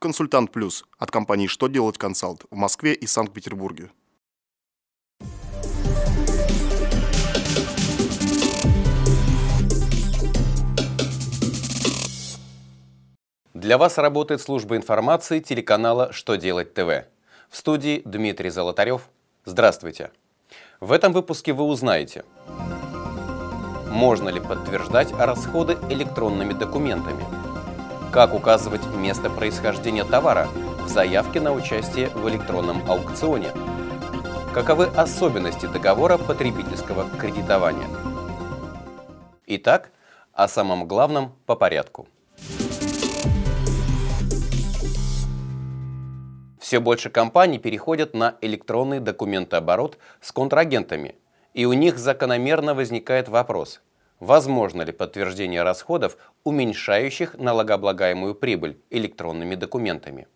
Консультант Плюс от компании «Что делать консалт» в Москве и Санкт-Петербурге. Для вас работает служба информации телеканала «Что делать ТВ». В студии Дмитрий Золотарев. Здравствуйте. В этом выпуске вы узнаете, можно ли подтверждать расходы электронными документами, как указывать место происхождения товара в заявке на участие в электронном аукционе, каковы особенности договора потребительского кредитования. Итак, о самом главном по порядку – Все больше компаний переходят на электронный документооборот с контрагентами, и у них закономерно возникает вопрос, возможно ли подтверждение расходов, уменьшающих налогооблагаемую прибыль электронными документами.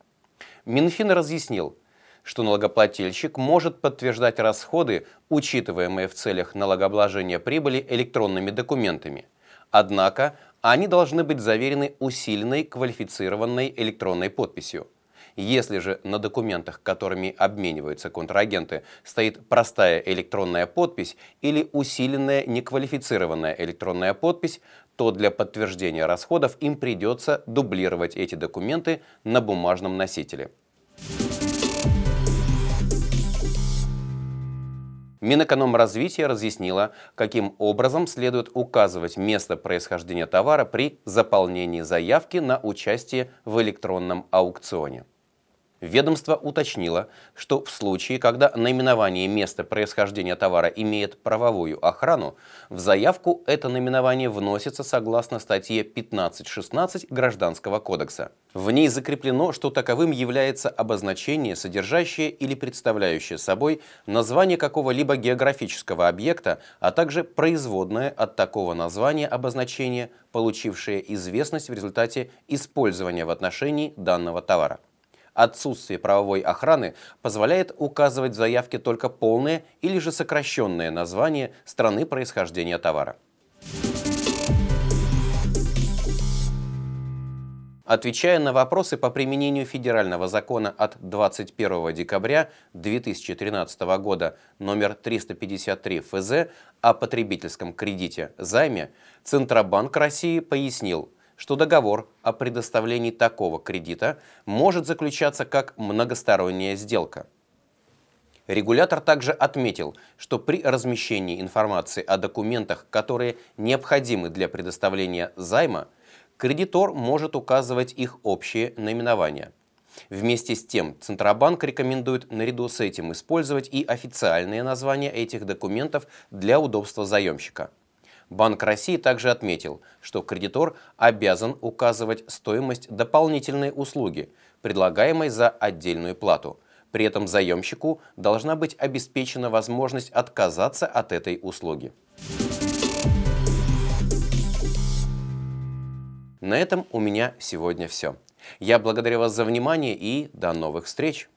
Минфин разъяснил, что налогоплательщик может подтверждать расходы, учитываемые в целях налогообложения прибыли электронными документами. Однако они должны быть заверены усиленной квалифицированной электронной подписью. Если же на документах, которыми обмениваются контрагенты, стоит простая электронная подпись или усиленная неквалифицированная электронная подпись, то для подтверждения расходов им придется дублировать эти документы на бумажном носителе. Минэкономразвитие разъяснило, каким образом следует указывать место происхождения товара при заполнении заявки на участие в электронном аукционе. Ведомство уточнило, что в случае, когда наименование места происхождения товара имеет правовую охрану, в заявку это наименование вносится согласно статье 15.16 Гражданского кодекса. В ней закреплено, что таковым является обозначение, содержащее или представляющее собой название какого-либо географического объекта, а также производное от такого названия обозначения, получившее известность в результате использования в отношении данного товара. Отсутствие правовой охраны позволяет указывать в заявке только полное или же сокращенное название страны происхождения товара. Отвечая на вопросы по применению федерального закона от 21 декабря 2013 года номер 353 ФЗ о потребительском кредите займе, Центробанк России пояснил – что договор о предоставлении такого кредита может заключаться как многосторонняя сделка. Регулятор также отметил, что при размещении информации о документах, которые необходимы для предоставления займа, кредитор может указывать их общее наименование. Вместе с тем, Центробанк рекомендует наряду с этим использовать и официальные названия этих документов для удобства заемщика – Банк России также отметил, что кредитор обязан указывать стоимость дополнительной услуги, предлагаемой за отдельную плату. При этом заемщику должна быть обеспечена возможность отказаться от этой услуги. На этом у меня сегодня все. Я благодарю вас за внимание и до новых встреч!